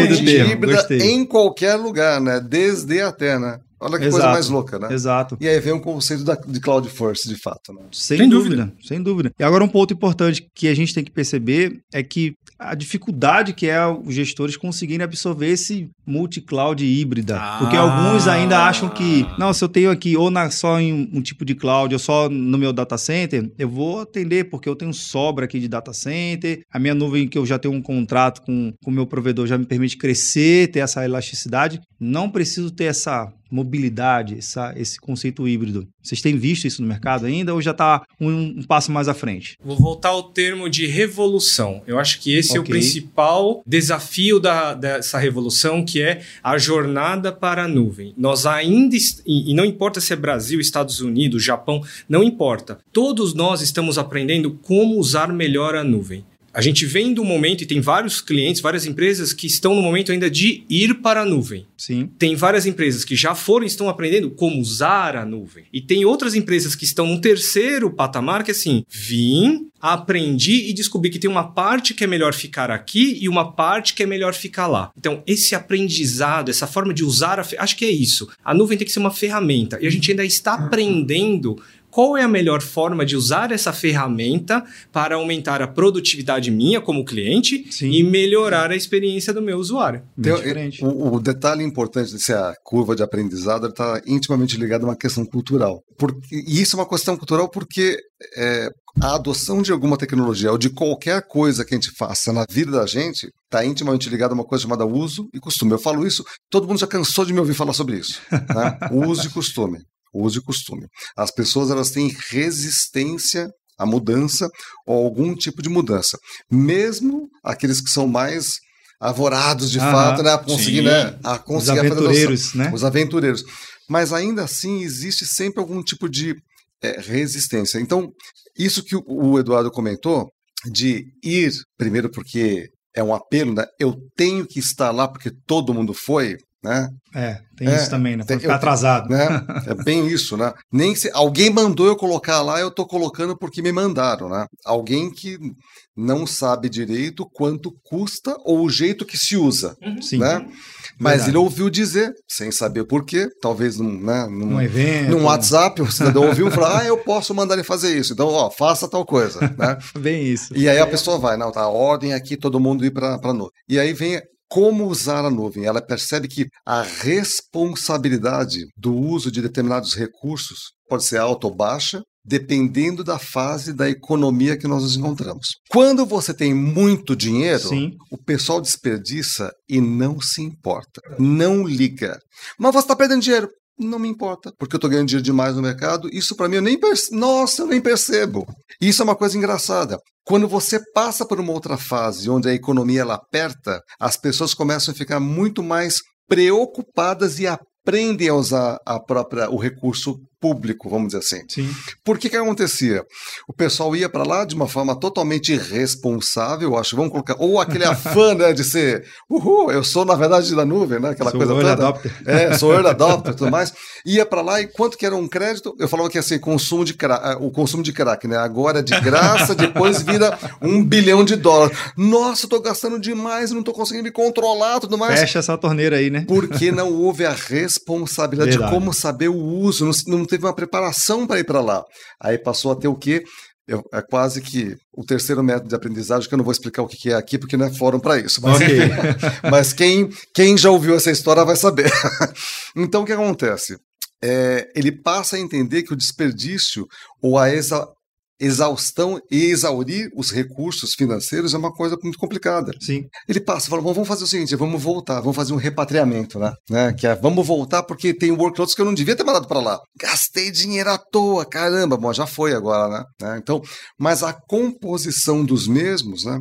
multi-cloud híbrida gostei. em qualquer lugar, né? Desde até, né? Olha que coisa Exato. mais louca, né? Exato. E aí vem o conceito da, de cloud first, de fato, né? Sem, Sem dúvida, sem dúvida. E agora um ponto importante que a gente tem que perceber é que a dificuldade que é os gestores conseguirem absorver esse multi-cloud híbrida. Ah. Porque alguns ainda acham que, não, se eu tenho aqui ou na, só em um, um tipo de cloud ou só no meu data center, eu vou atender porque eu tenho sobra aqui de data center, a minha nuvem que eu já tenho um contrato com o meu provedor já me permite crescer, ter essa elasticidade. Não preciso ter essa mobilidade, essa, esse conceito híbrido. Vocês têm visto isso no mercado ainda ou já está um, um passo mais à frente? Vou voltar ao termo de revolução. Eu acho que esse é o principal desafio da, dessa revolução, que é a jornada para a nuvem. Nós ainda, e não importa se é Brasil, Estados Unidos, Japão, não importa. Todos nós estamos aprendendo como usar melhor a nuvem. A gente vem do momento, e tem vários clientes, várias empresas que estão no momento ainda de ir para a nuvem. Sim. Tem várias empresas que já foram e estão aprendendo como usar a nuvem. E tem outras empresas que estão num terceiro patamar que assim, vim, aprendi e descobri que tem uma parte que é melhor ficar aqui e uma parte que é melhor ficar lá. Então, esse aprendizado, essa forma de usar a acho que é isso. A nuvem tem que ser uma ferramenta e a gente ainda está aprendendo qual é a melhor forma de usar essa ferramenta para aumentar a produtividade minha como cliente Sim. e melhorar a experiência do meu usuário. Diferente. O, o detalhe importante dessa curva de aprendizado está intimamente ligado a uma questão cultural. Porque, e isso é uma questão cultural porque é, a adoção de alguma tecnologia ou de qualquer coisa que a gente faça na vida da gente está intimamente ligado a uma coisa chamada uso e costume. Eu falo isso, todo mundo já cansou de me ouvir falar sobre isso. Né? [LAUGHS] uso e costume. Uso e costume. As pessoas elas têm resistência à mudança ou algum tipo de mudança. Mesmo aqueles que são mais avorados de Aham, fato, né, a conseguir, sim. né, a Os conseguir adoção. aventureiros, né? Os aventureiros. Mas ainda assim existe sempre algum tipo de é, resistência. Então, isso que o, o Eduardo comentou, de ir, primeiro porque é um apelo, né? Eu tenho que estar lá porque todo mundo foi, né? É, tem É, isso também, né? Pra tem- ficar eu- atrasado. né? [LAUGHS] É bem isso, né? Nem se alguém mandou eu colocar lá, eu tô colocando porque me mandaram, né? Alguém que não sabe direito quanto custa ou o jeito que se usa, Sim. né? Mas Verdade. ele ouviu dizer, sem saber por quê, talvez num, né, num, Um evento. num WhatsApp, o cidadão ouviu e falou: Ah, eu posso mandar ele fazer isso. Então, ó, faça tal coisa. Né? [LAUGHS] Bem isso. E aí a pessoa vai, não, tá, ordem aqui, todo mundo ir para a nuvem. E aí vem como usar a nuvem. Ela percebe que a responsabilidade do uso de determinados recursos pode ser alta ou baixa, dependendo da fase da economia que nós nos encontramos. Quando você tem muito dinheiro, Sim. o pessoal desperdiça e não se importa, não liga. Mas você está perdendo dinheiro. Não me importa, porque eu estou ganhando dinheiro demais no mercado. Isso para mim eu nem percebo. Nossa, eu nem percebo. Isso é uma coisa engraçada. Quando você passa por uma outra fase onde a economia ela aperta, as pessoas começam a ficar muito mais preocupadas e aprendem a usar a própria o recurso público, vamos dizer assim. Sim. Por que que acontecia? O pessoal ia para lá de uma forma totalmente irresponsável, acho, vamos colocar, ou aquele afã, né, de ser, uhul, eu sou na verdade da nuvem, né, aquela Sou coisa toda. adopter. É, sou early [LAUGHS] adopter e tudo mais. Ia para lá e quanto que era um crédito? Eu falava que ia ser consumo de crack, o consumo de crack, né? Agora é de graça, [LAUGHS] depois vira um bilhão de dólares. Nossa, eu tô gastando demais, não tô conseguindo me controlar, tudo mais. Fecha essa torneira aí, né? Porque não houve a responsabilidade Verdade. de como saber o uso, não, não teve uma preparação para ir para lá. Aí passou a ter o quê? Eu- é quase que o terceiro método de aprendizagem, que eu não vou explicar o que é aqui, porque não é fórum para isso. Mas, Ok. mas quem, quem já ouviu essa história vai saber. [LAUGHS] então, o que acontece? É, ele passa a entender que o desperdício ou a exa- exaustão e exaurir os recursos financeiros é uma coisa muito complicada. Sim. Ele passa, fala, "Bom, vamos fazer o seguinte, vamos voltar, vamos fazer um repatriamento, né? né? Que é, vamos voltar porque tem workloads que eu não devia ter mandado para lá. Gastei dinheiro à toa, caramba, bom, já foi agora, né? Né? Então, mas a composição dos mesmos, né?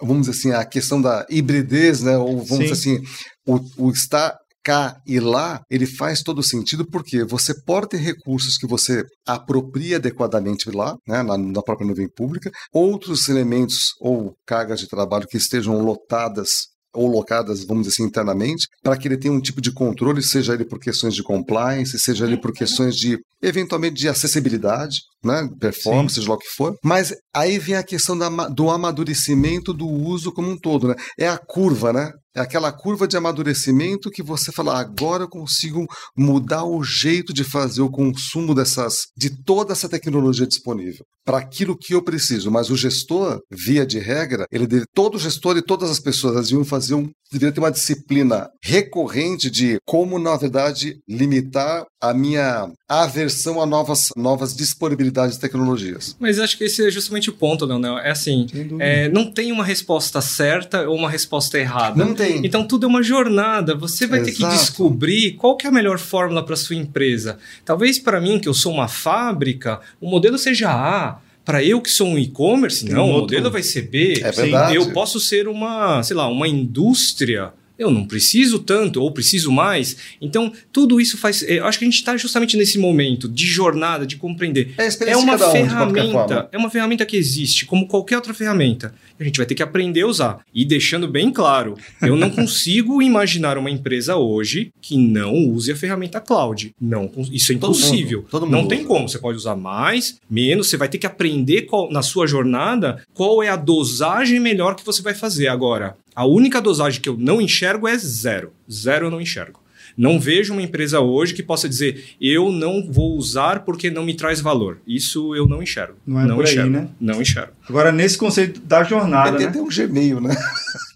Vamos dizer assim, a questão da hibridez, né? Ou vamos Sim. dizer assim, o, o estar cá e lá, ele faz todo sentido porque você pode ter recursos que você apropria adequadamente lá, né, na, na própria nuvem pública, outros elementos ou cargas de trabalho que estejam lotadas ou locadas, vamos dizer assim, internamente, para que ele tenha um tipo de controle, seja ele por questões de compliance, seja ele por questões de, eventualmente, de acessibilidade, né, performance, seja lá o que for. Mas aí vem a questão da do amadurecimento do uso como um todo, né? É a curva, né? É aquela curva de amadurecimento que você fala, agora eu consigo mudar o jeito de fazer o consumo dessas, de toda essa tecnologia disponível para aquilo que eu preciso. Mas o gestor, via de regra, ele deve, todo gestor e todas as pessoas elas deviam fazer um, deveria ter uma disciplina recorrente de como, na verdade, limitar a minha aversão a novas, novas disponibilidades de tecnologias. Mas acho que esse é justamente o ponto, Leonel. É assim, é, não tem uma resposta certa ou uma resposta errada. Não tem. Então tudo é uma jornada. Você vai ter que Exato. descobrir qual que é a melhor fórmula para sua empresa. Talvez para mim, que eu sou uma fábrica, o modelo seja A. Para eu que sou um e-commerce, não, um o modelo vai ser B. É verdade. Eu posso ser uma, sei lá, uma indústria. Eu não preciso tanto ou preciso mais. Então, tudo isso faz. Eu acho que a gente está justamente nesse momento de jornada, de compreender. É É uma um, ferramenta, é uma ferramenta que existe, como qualquer outra ferramenta. A gente vai ter que aprender a usar. E deixando bem claro, eu não [LAUGHS] consigo imaginar uma empresa hoje que não use a ferramenta cloud. Não, isso é Todo mundo, impossível. todo mundo não tem usa. como. Você pode usar mais, menos. Você vai ter que aprender qual- na sua jornada qual é a dosagem melhor que você vai fazer. Agora, a única dosagem que eu não enxergo é zero. Zero eu não enxergo. Não vejo uma empresa hoje que possa dizer eu não vou usar porque não me traz valor. Isso eu não enxergo. Não é por aí, enxergo. né? Não enxergo. Agora, nesse conceito da jornada, tem né? até um Gmail, né?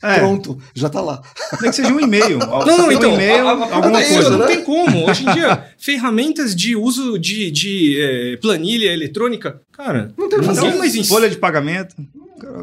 É, Pronto, já tá lá. nem que seja um e-mail. Não, não, tem então, um e-mail, a- a- alguma é isso, coisa. não né? tem como. Hoje em dia, ferramentas de uso de, de eh, planilha eletrônica, cara, Não tem ninguém mais ensina. Folha de pagamento.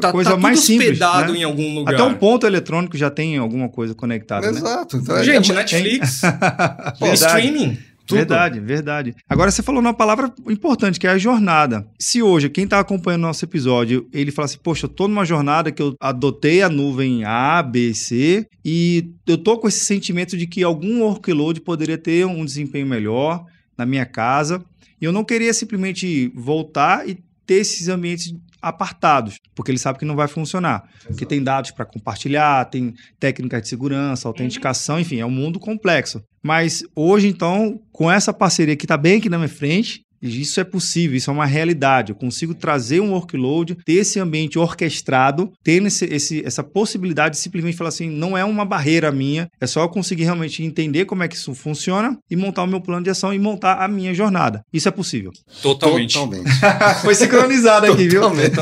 Tá, coisa tá mais simples. hospedado né? em algum lugar. Até um ponto eletrônico já tem alguma coisa conectada, né? Exato. Então, é- Gente, é- Netflix, [LAUGHS] Verdade. streaming. Tudo. Verdade, verdade. Agora você falou uma palavra importante, que é a jornada. Se hoje, quem está acompanhando nosso episódio, ele fala assim, poxa, eu tô numa jornada que eu adotei a nuvem A, B, C, e eu tô com esse sentimento de que algum workload poderia ter um desempenho melhor na minha casa, e eu não queria simplesmente voltar e ter esses ambientes apartados, porque ele sabe que não vai funcionar. Porque tem dados para compartilhar, tem técnicas de segurança, autenticação, enfim, é um mundo complexo. Mas hoje, então, com essa parceria que está bem aqui na minha frente, isso é possível, isso é uma realidade. Eu consigo trazer um workload, ter esse ambiente orquestrado, ter esse, esse- essa possibilidade de simplesmente falar assim, não é uma barreira minha, é só eu conseguir realmente entender como é que isso funciona e montar o meu plano de ação e montar a minha jornada. Isso é possível. Totalmente. Totalmente. [LAUGHS] Foi sincronizado aqui, viu? Totalmente.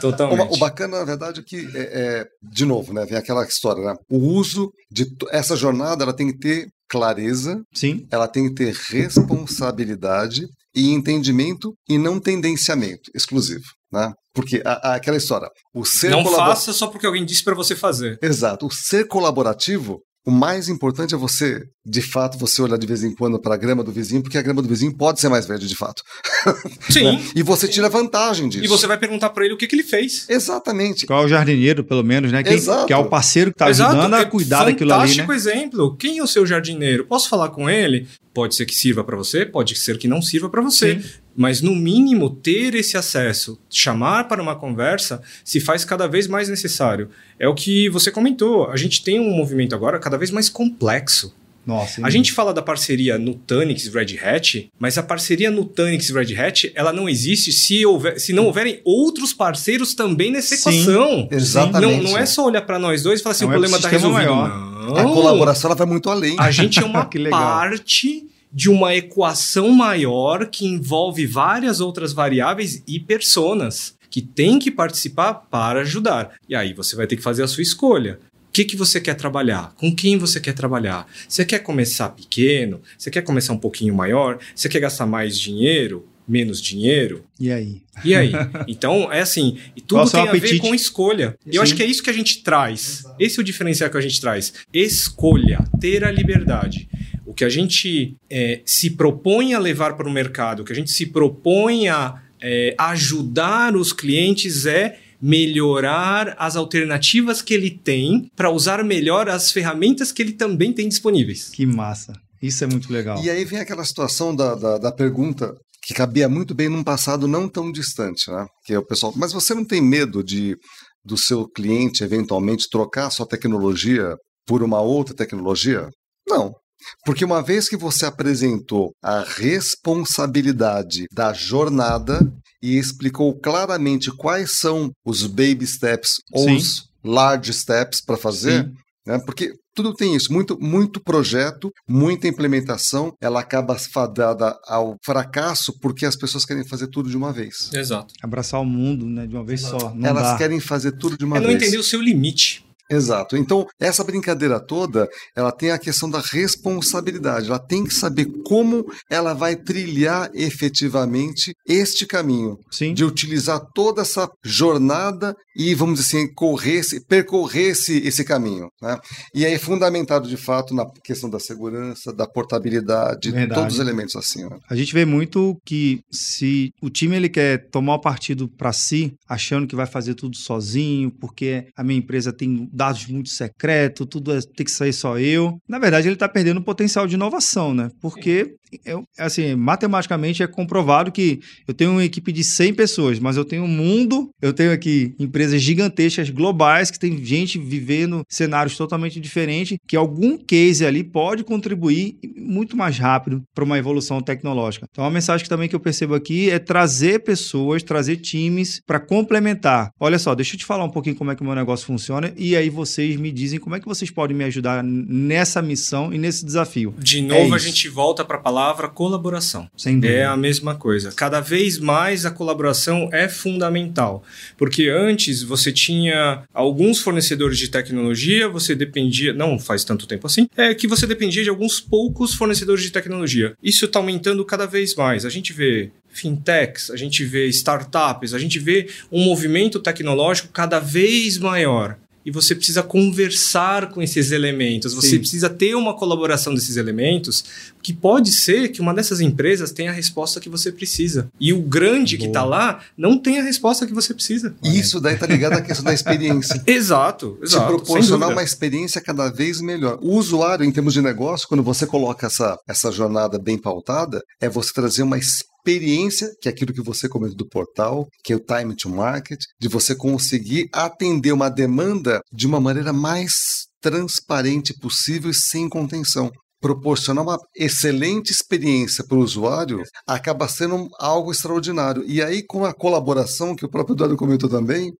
Totalmente. O, o bacana, na verdade, é que, é, é, de novo, né, vem aquela história, né? O uso de essa jornada, ela tem que ter clareza, Sim, ela tem que ter responsabilidade e entendimento e não tendenciamento exclusivo. Né? Porque a, a, aquela história, o ser Não faça só porque alguém disse para você fazer. Exato. O ser colaborativo o mais importante é você, de fato, você olhar de vez em quando para a grama do vizinho, porque a grama do vizinho pode ser mais verde, de fato. [LAUGHS] Sim. né? E você tira vantagem disso. E você vai perguntar para ele o que, que ele fez. Exatamente. Qual é o jardineiro, pelo menos, né? Quem, Exato. Que é o parceiro que está ajudando a é cuidar é daquilo ali, né? Fantástico exemplo. Quem é o seu jardineiro? Posso falar com ele? Pode ser que sirva para você, pode ser que não sirva para você. Sim. Mas, no mínimo, ter esse acesso, chamar para uma conversa, se faz cada vez mais necessário. É o que você comentou. A gente tem um movimento agora cada vez mais complexo. Nossa, a gente fala da parceria Nutanix Red Hat, mas a parceria Nutanix Red Hat ela não existe se, houver, se não houverem outros parceiros também nessa Sim, equação. Exatamente. Não, não é só olhar para nós dois e falar assim: não o problema está resolvido. Maior. Não. A colaboração ela vai muito além. A gente é [LAUGHS] uma parte de uma equação maior que envolve várias outras variáveis e personas que têm que participar para ajudar. E aí você vai ter que fazer a sua escolha. O que, que você quer trabalhar? Com quem você quer trabalhar? Você quer começar pequeno? Você quer começar um pouquinho maior? Você quer gastar mais dinheiro? Menos dinheiro? E aí? E aí? Então, é assim, e tudo Qual tem a ver com escolha. E eu acho que é isso que a gente traz. Esse é o diferencial que a gente traz. Escolha, ter a liberdade. O que a gente é, se propõe a levar para o mercado, o que a gente se propõe a é, ajudar os clientes é melhorar as alternativas que ele tem para usar melhor as ferramentas que ele também tem disponíveis. Que massa. Isso é muito legal. E aí vem aquela situação da, da, da pergunta que cabia muito bem num passado não tão distante, né? Que é o pessoal, mas você não tem medo de do seu cliente eventualmente trocar a sua tecnologia por uma outra tecnologia? Não. Porque uma vez que você apresentou a responsabilidade da jornada e explicou claramente quais são os baby steps ou Sim. os large steps para fazer, né? porque tudo tem isso, muito, muito projeto, muita implementação, ela acaba fadada ao fracasso porque as pessoas querem fazer tudo de uma vez. Exato. Abraçar o mundo né, de uma vez Exato. só. Elas dá. querem fazer tudo de uma é vez. não entender o seu limite. Exato. Então, essa brincadeira toda, ela tem a questão da responsabilidade. Ela tem que saber como ela vai trilhar efetivamente este caminho. Sim. De utilizar toda essa jornada e, vamos dizer assim, correr, percorrer esse, esse caminho. Né? E aí é fundamentado, de fato, na questão da segurança, da portabilidade, Verdade. todos os elementos assim. Né? A gente vê muito que se o time ele quer tomar o partido para si, achando que vai fazer tudo sozinho, porque a minha empresa tem dados muito secretos, tudo é, tem que sair só eu. Na verdade, ele está perdendo o potencial de inovação, né? Porque, eu, assim, matematicamente é comprovado que eu tenho uma equipe de 100 pessoas, mas eu tenho um mundo, eu tenho aqui empresas gigantescas, globais, que tem gente vivendo cenários totalmente diferentes, que algum case ali pode contribuir muito mais rápido para uma evolução tecnológica. Então, a mensagem que também que eu percebo aqui é trazer pessoas, trazer times para complementar. Olha só, deixa eu te falar um pouquinho como é que o meu negócio funciona e aí vocês me dizem como é que vocês podem me ajudar nessa missão e nesse desafio. De é novo, é a gente volta para a palavra colaboração. Sem dúvida. É a mesma coisa. Cada vez mais a colaboração é fundamental. Porque antes você tinha alguns fornecedores de tecnologia, você dependia, não faz tanto tempo assim, é que você dependia de alguns poucos fornecedores de tecnologia. Isso está aumentando cada vez mais. A gente vê fintechs, a gente vê startups, a gente vê um movimento tecnológico cada vez maior e você precisa conversar com esses elementos, você Sim. precisa ter uma colaboração desses elementos, que pode ser que uma dessas empresas tenha a resposta que você precisa. E o grande Boa. que está lá não tem a resposta que você precisa. Isso daí está ligado à questão da experiência. [LAUGHS] exato, exato. Te proporcionar uma experiência cada vez melhor. O usuário, em termos de negócio, quando você coloca essa, essa jornada bem pautada, é você trazer uma experiência experiência, que é aquilo que você comentou do portal, que é o time to market, de você conseguir atender uma demanda de uma maneira mais transparente possível e sem contenção proporcionar uma excelente experiência para o usuário acaba sendo algo extraordinário. E aí, com a colaboração, que o próprio Eduardo comentou também,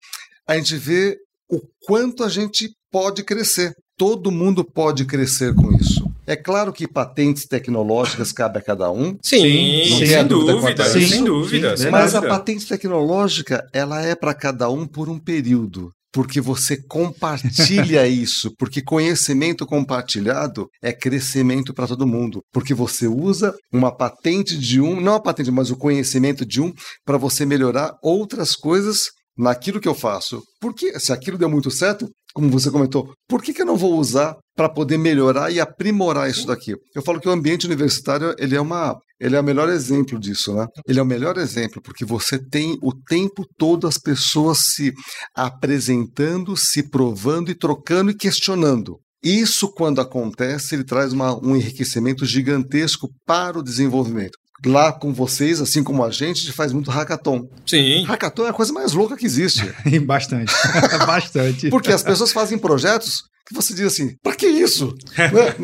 a gente vê o quanto a gente pode crescer. Todo mundo pode crescer com isso. É claro que patentes tecnológicas cabe a cada um. Sim, não sem dúvida, sim, sem dúvida. Mas a patente tecnológica, ela é para cada um por um período. porque você compartilha [LAUGHS] isso, porque conhecimento compartilhado é crescimento para todo mundo, porque você usa uma patente de um, não a patente, mas o conhecimento de um para você melhorar outras coisas naquilo que eu faço. Porque se aquilo deu muito certo, como você comentou, por que, que eu não vou usar para poder melhorar e aprimorar isso daqui? Eu falo que o ambiente universitário ele é uma ele é o melhor exemplo disso, né? Ele é o melhor exemplo porque você tem o tempo todo as pessoas se apresentando, se provando e trocando e questionando. Isso, quando acontece, ele traz uma, um enriquecimento gigantesco para o desenvolvimento lá com vocês, assim como a gente, a gente faz muito hackathon. Sim. Hackathon é a coisa mais louca que existe. [LAUGHS] Bastante. [LAUGHS] Bastante. Porque as pessoas fazem projetos que você diz assim, para que isso? [LAUGHS] né?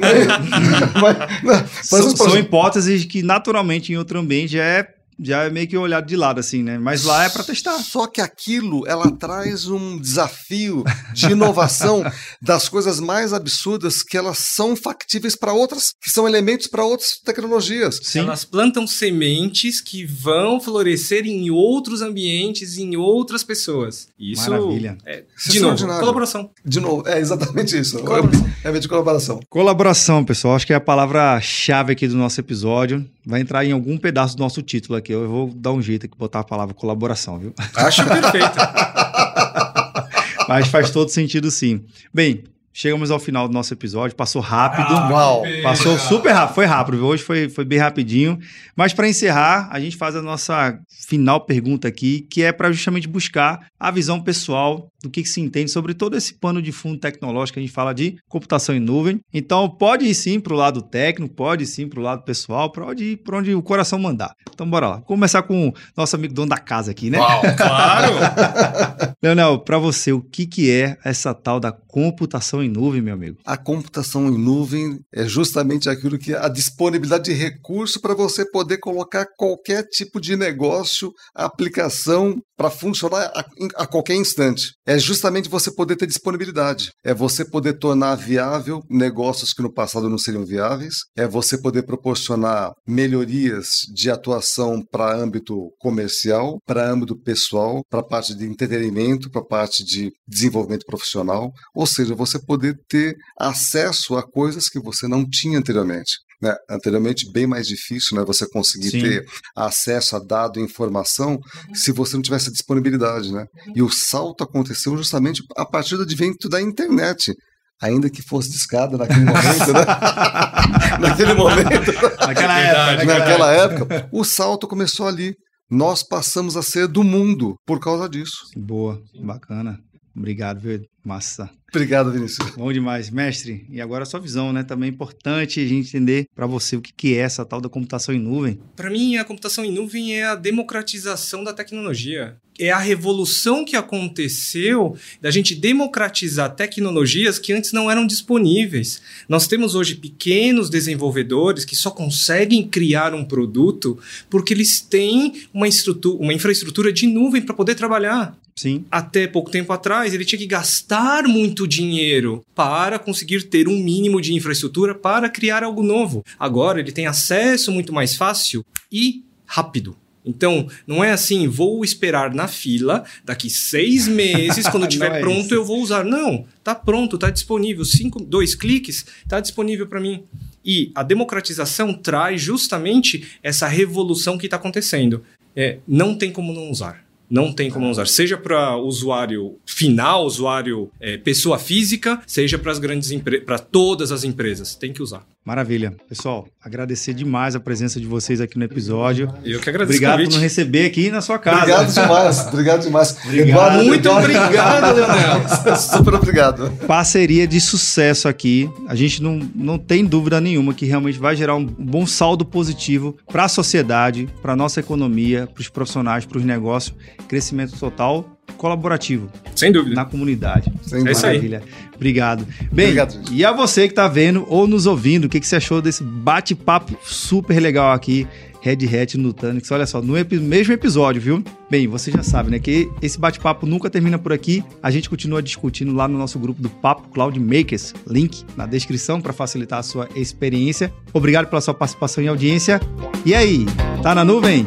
Mas, né? São, são hipóteses que naturalmente em outro ambiente é já é meio que olhado de lado, assim, né? Mas lá é para testar. Só que aquilo, ela traz um desafio de inovação [LAUGHS] das coisas mais absurdas que elas são factíveis para outras, que são elementos para outras tecnologias. Sim. Elas plantam sementes que vão florescer em outros ambientes, em outras pessoas. Isso Maravilha. É, de novo, colaboração. De novo, é exatamente isso. Colaboração. É de colaboração. Colaboração, pessoal. Acho que é a palavra-chave aqui do nosso episódio. Vai entrar em algum pedaço do nosso título aqui. Eu vou dar um jeito aqui, botar a palavra colaboração, viu? Acho perfeito. [LAUGHS] Mas faz todo sentido sim. Bem, Chegamos ao final do nosso episódio, passou rápido. Ah, Uau! Passou super rápido, foi rápido, hoje foi, foi bem rapidinho. Mas para encerrar, a gente faz a nossa final pergunta aqui, que é para justamente buscar a visão pessoal do que, se entende sobre todo esse pano de fundo tecnológico. A gente fala de computação em nuvem. Então, pode ir sim para o lado técnico, pode ir sim para o lado pessoal, pode ir para onde o coração mandar. Então, bora lá. Vou começar com o nosso amigo dono da casa aqui, né? Uau, claro! [LAUGHS] Leonel, para você, o que, que é essa tal da computação em nuvem, meu amigo? A computação em nuvem é justamente aquilo que é a disponibilidade de recurso para você poder colocar qualquer tipo de negócio, aplicação para funcionar a, a, qualquer instante. É justamente você poder ter disponibilidade. É você poder tornar viável negócios que no passado não seriam viáveis. É você poder proporcionar melhorias de atuação para âmbito comercial, para âmbito pessoal, para parte de entretenimento, para parte de desenvolvimento profissional. Ou seja, você poder ter acesso a coisas que você não tinha anteriormente. Né? Anteriormente, bem mais difícil né? você conseguir Sim. ter acesso a dado e informação se você não tivesse disponibilidade. Né? E o salto aconteceu justamente a partir do advento da internet ainda que fosse discada naquele momento, né? [LAUGHS] naquele momento, naquela época, naquela época, o salto começou ali. Nós passamos a ser do mundo por causa disso. Boa, bacana. Obrigado, viu? Massa. Obrigado, Vinícius. Bom demais, mestre. E agora a sua visão, né? Também é importante a gente entender para você o que é essa tal da computação em nuvem. Para mim, a computação em nuvem é a democratização da tecnologia. É a revolução que aconteceu da gente democratizar tecnologias que antes não eram disponíveis. Nós temos hoje pequenos desenvolvedores que só conseguem criar um produto porque eles têm uma, uma infraestrutura de nuvem para poder trabalhar. Sim. Até pouco tempo atrás, ele tinha que gastar muito dinheiro para conseguir ter um mínimo de infraestrutura para criar algo novo. Agora, ele tem acesso muito mais fácil e rápido. Então, não é assim, vou esperar na fila, daqui seis [LAUGHS] meses, quando estiver é pronto, isso. eu vou usar. Não, tá pronto, tá disponível. Cinco, dois cliques, tá disponível para mim. E a democratização traz justamente essa revolução que está acontecendo. É, não tem como não usar. Não tem como usar. Seja para usuário final, usuário é, pessoa física, seja para as grandes para todas as empresas. Tem que usar. Maravilha. Pessoal, agradecer demais a presença de vocês aqui no episódio. Eu que agradeço Obrigado por nos receber aqui na sua casa. Obrigado [LAUGHS] demais. Obrigado demais. Obrigado. Eduardo, Muito Eduardo. obrigado, Leonel. [LAUGHS] Super obrigado. Parceria de sucesso aqui. A gente não, não tem dúvida nenhuma que realmente vai gerar um bom saldo positivo para a sociedade, para a nossa economia, para os profissionais, para os negócios. Crescimento total colaborativo. Sem dúvida. Na comunidade. Sem dúvida. É isso aí. Obrigado. Bem, Obrigado, e a você que está vendo ou nos ouvindo, o que, que você achou desse bate-papo super legal aqui? Red Hat Nutanix. Olha só, no epi mesmo episódio, viu? Bem, você já sabe, né? Que esse bate-papo nunca termina por aqui. A gente continua discutindo lá no nosso grupo do Papo Cloud Makers. Link na descrição para facilitar a sua experiência. Obrigado pela sua participação e audiência. E aí, tá na nuvem?